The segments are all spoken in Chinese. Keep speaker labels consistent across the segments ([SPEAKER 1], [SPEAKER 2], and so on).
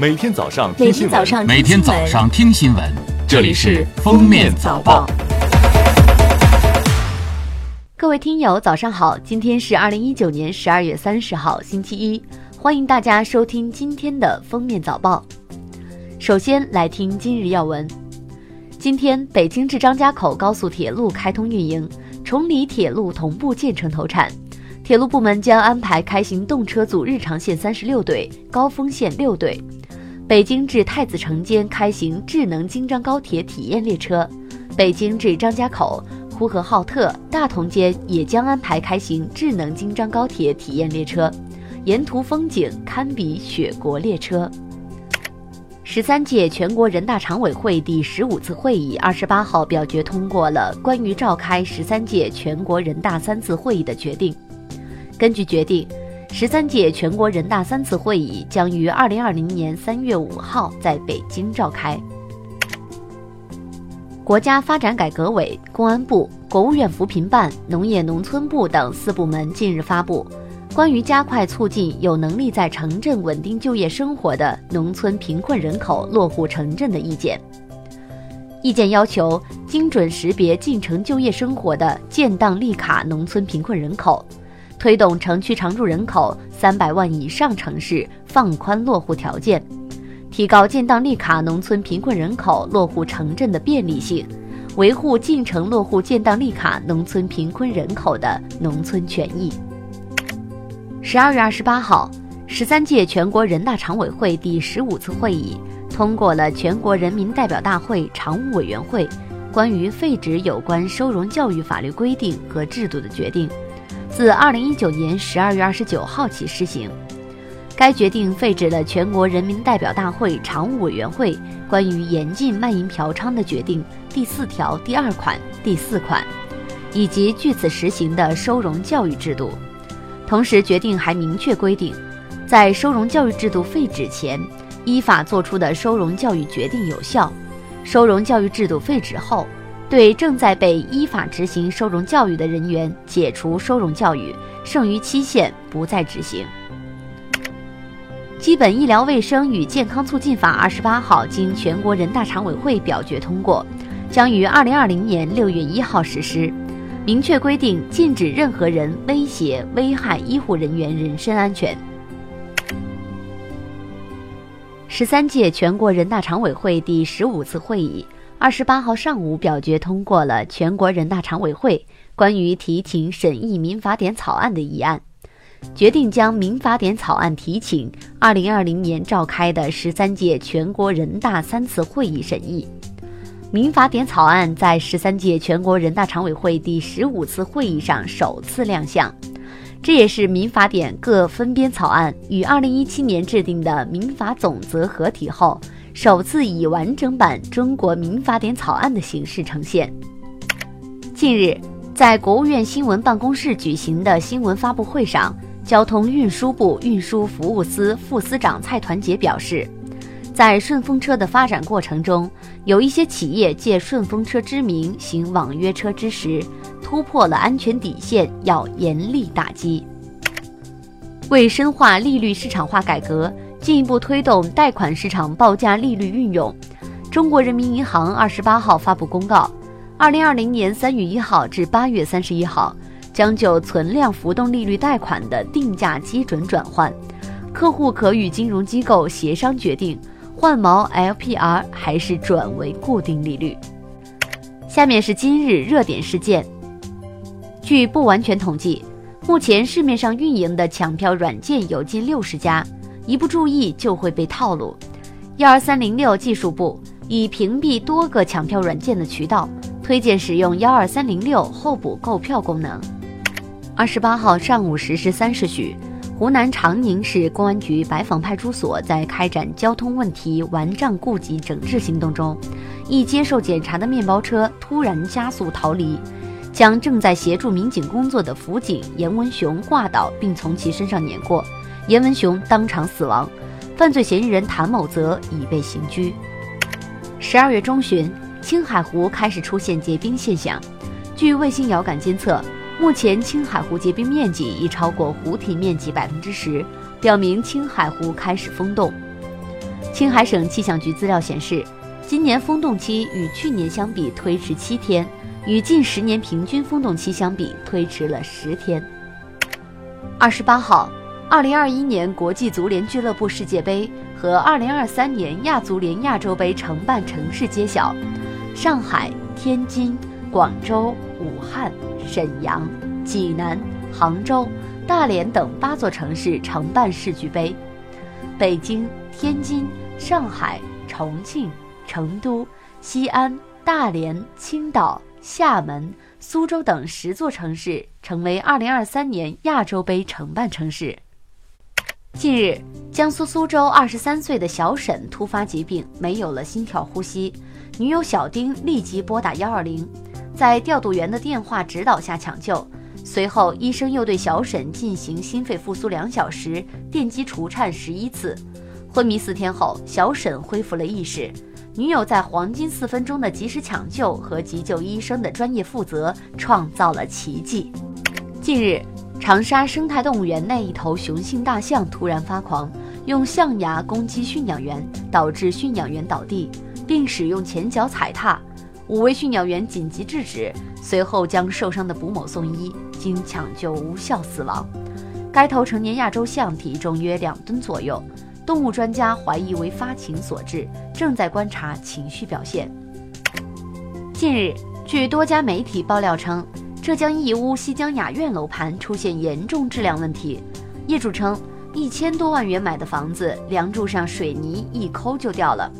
[SPEAKER 1] 每天早上听新闻，
[SPEAKER 2] 每天早上听新闻，这里是《封面早报》。
[SPEAKER 3] 各位听友，早上好！今天是二零一九年十二月三十号，星期一，欢迎大家收听今天的封面早报。首先来听今日要闻。今天，北京至张家口高速铁路开通运营，崇礼铁路同步建成投产。铁路部门将安排开行动车组日常线三十六对，高峰线六对。北京至太子城间开行智能京张高铁体验列车，北京至张家口。呼和浩特、大同间也将安排开行智能京张高铁体验列车，沿途风景堪比雪国列车。十三届全国人大常委会第十五次会议二十八号表决通过了关于召开十三届全国人大三次会议的决定。根据决定，十三届全国人大三次会议将于二零二零年三月五号在北京召开。国家发展改革委、公安部、国务院扶贫办、农业农村部等四部门近日发布《关于加快促进有能力在城镇稳定就业生活的农村贫困人口落户城镇的意见》。意见要求精准识别进城就业生活的建档立卡农村贫困人口，推动城区常住人口三百万以上城市放宽落户条件。提高建档立卡农村贫困人口落户城镇的便利性，维护进城落户建档立卡农村贫困人口的农村权益。十二月二十八号，十三届全国人大常委会第十五次会议通过了全国人民代表大会常务委员会关于废止有关收容教育法律规定和制度的决定，自二零一九年十二月二十九号起施行。该决定废止了全国人民代表大会常务委员会关于严禁卖淫嫖娼的决定第四条第二款、第四款，以及据此实行的收容教育制度。同时，决定还明确规定，在收容教育制度废止前，依法作出的收容教育决定有效；收容教育制度废止后，对正在被依法执行收容教育的人员解除收容教育，剩余期限不再执行。基本医疗卫生与健康促进法二十八号经全国人大常委会表决通过，将于二零二零年六月一号实施，明确规定禁止任何人威胁、危害医护人员人身安全。十三届全国人大常委会第十五次会议二十八号上午表决通过了全国人大常委会关于提请审议民法典草案的议案。决定将民法典草案提请二零二零年召开的十三届全国人大三次会议审议。民法典草案在十三届全国人大常委会第十五次会议上首次亮相，这也是民法典各分编草案与二零一七年制定的民法总则合体后，首次以完整版中国民法典草案的形式呈现。近日，在国务院新闻办公室举行的新闻发布会上。交通运输部运输服务司副司长蔡团结表示，在顺风车的发展过程中，有一些企业借顺风车之名行网约车之实，突破了安全底线，要严厉打击。为深化利率市场化改革，进一步推动贷款市场报价利率运用，中国人民银行二十八号发布公告，二零二零年三月一号至八月三十一号。将就存量浮动利率贷款的定价基准转换，客户可与金融机构协商决定换毛 LPR 还是转为固定利率。下面是今日热点事件。据不完全统计，目前市面上运营的抢票软件有近六十家，一不注意就会被套路。幺二三零六技术部已屏蔽多个抢票软件的渠道，推荐使用幺二三零六候补购票功能。二十八号上午十时三十许，湖南长宁市公安局白坊派出所，在开展交通问题顽瘴痼疾整治行动中，一接受检查的面包车突然加速逃离，将正在协助民警工作的辅警严文雄挂倒，并从其身上碾过，严文雄当场死亡。犯罪嫌疑人谭某泽已被刑拘。十二月中旬，青海湖开始出现结冰现象，据卫星遥感监测。目前青海湖结冰面积已超过湖体面积百分之十，表明青海湖开始封冻。青海省气象局资料显示，今年封冻期与去年相比推迟七天，与近十年平均封冻期相比推迟了十天。二十八号，二零二一年国际足联俱乐部世界杯和二零二三年亚足联亚洲杯承办城市揭晓，上海、天津、广州、武汉、沈阳、济南、杭州、大连等八座城市承办世俱杯，北京、天津、上海、重庆、成都、西安、大连、青岛、厦门。苏州等十座城市成为2023年亚洲杯承办城市。近日，江苏苏州23岁的小沈突发疾病，没有了心跳呼吸，女友小丁立即拨打120，在调度员的电话指导下抢救。随后，医生又对小沈进行心肺复苏两小时，电击除颤十一次。昏迷四天后，小沈恢复了意识。女友在黄金四分钟的及时抢救和急救医生的专业负责，创造了奇迹。近日，长沙生态动物园内一头雄性大象突然发狂，用象牙攻击驯养员，导致驯养员倒地，并使用前脚踩踏，五位驯养员紧急制止，随后将受伤的卜某送医，经抢救无效死亡。该头成年亚洲象体重约两吨左右。动物专家怀疑为发情所致，正在观察情绪表现。近日，据多家媒体爆料称，浙江义乌西江雅苑楼盘出现严重质量问题。业主称，一千多万元买的房子，梁柱上水泥一抠就掉了。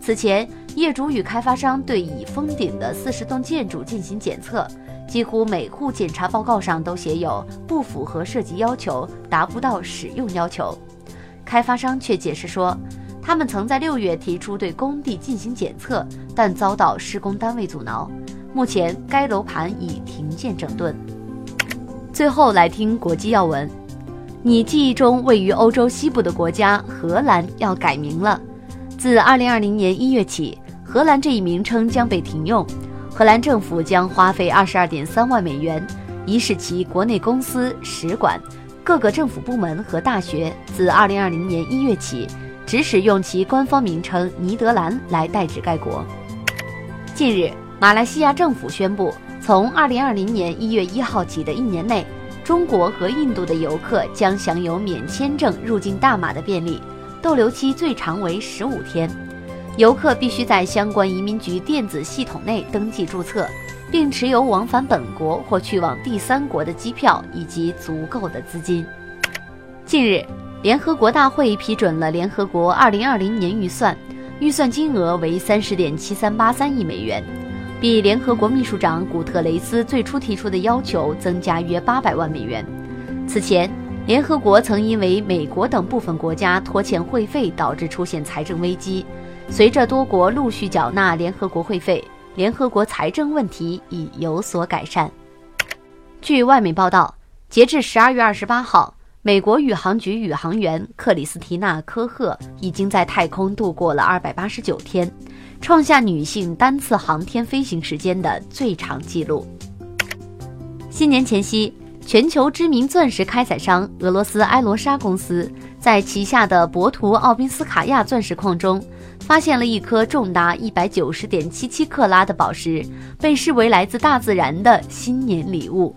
[SPEAKER 3] 此前，业主与开发商对已封顶的四十栋建筑进行检测，几乎每户检查报告上都写有不符合设计要求，达不到使用要求。开发商却解释说，他们曾在六月提出对工地进行检测，但遭到施工单位阻挠。目前该楼盘已停建整顿。最后来听国际要闻：你记忆中位于欧洲西部的国家荷兰要改名了。自2020年1月起，荷兰这一名称将被停用。荷兰政府将花费22.3万美元，以使其国内公司、使馆。各个政府部门和大学自2020年1月起，只使用其官方名称“尼德兰”来代指该国。近日，马来西亚政府宣布，从2020年1月1号起的一年内，中国和印度的游客将享有免签证入境大马的便利，逗留期最长为15天。游客必须在相关移民局电子系统内登记注册。并持有往返本国或去往第三国的机票以及足够的资金。近日，联合国大会批准了联合国2020年预算，预算金额为30.7383亿美元，比联合国秘书长古特雷斯最初提出的要求增加约800万美元。此前，联合国曾因为美国等部分国家拖欠会费导致出现财政危机，随着多国陆续缴纳联合国会费。联合国财政问题已有所改善。据外媒报道，截至十二月二十八号，美国宇航局宇航员克里斯提娜·科赫已经在太空度过了二百八十九天，创下女性单次航天飞行时间的最长纪录。新年前夕，全球知名钻石开采商俄罗斯埃罗莎公司在旗下的博图奥宾斯卡亚钻石矿中。发现了一颗重达一百九十点七七克拉的宝石，被视为来自大自然的新年礼物。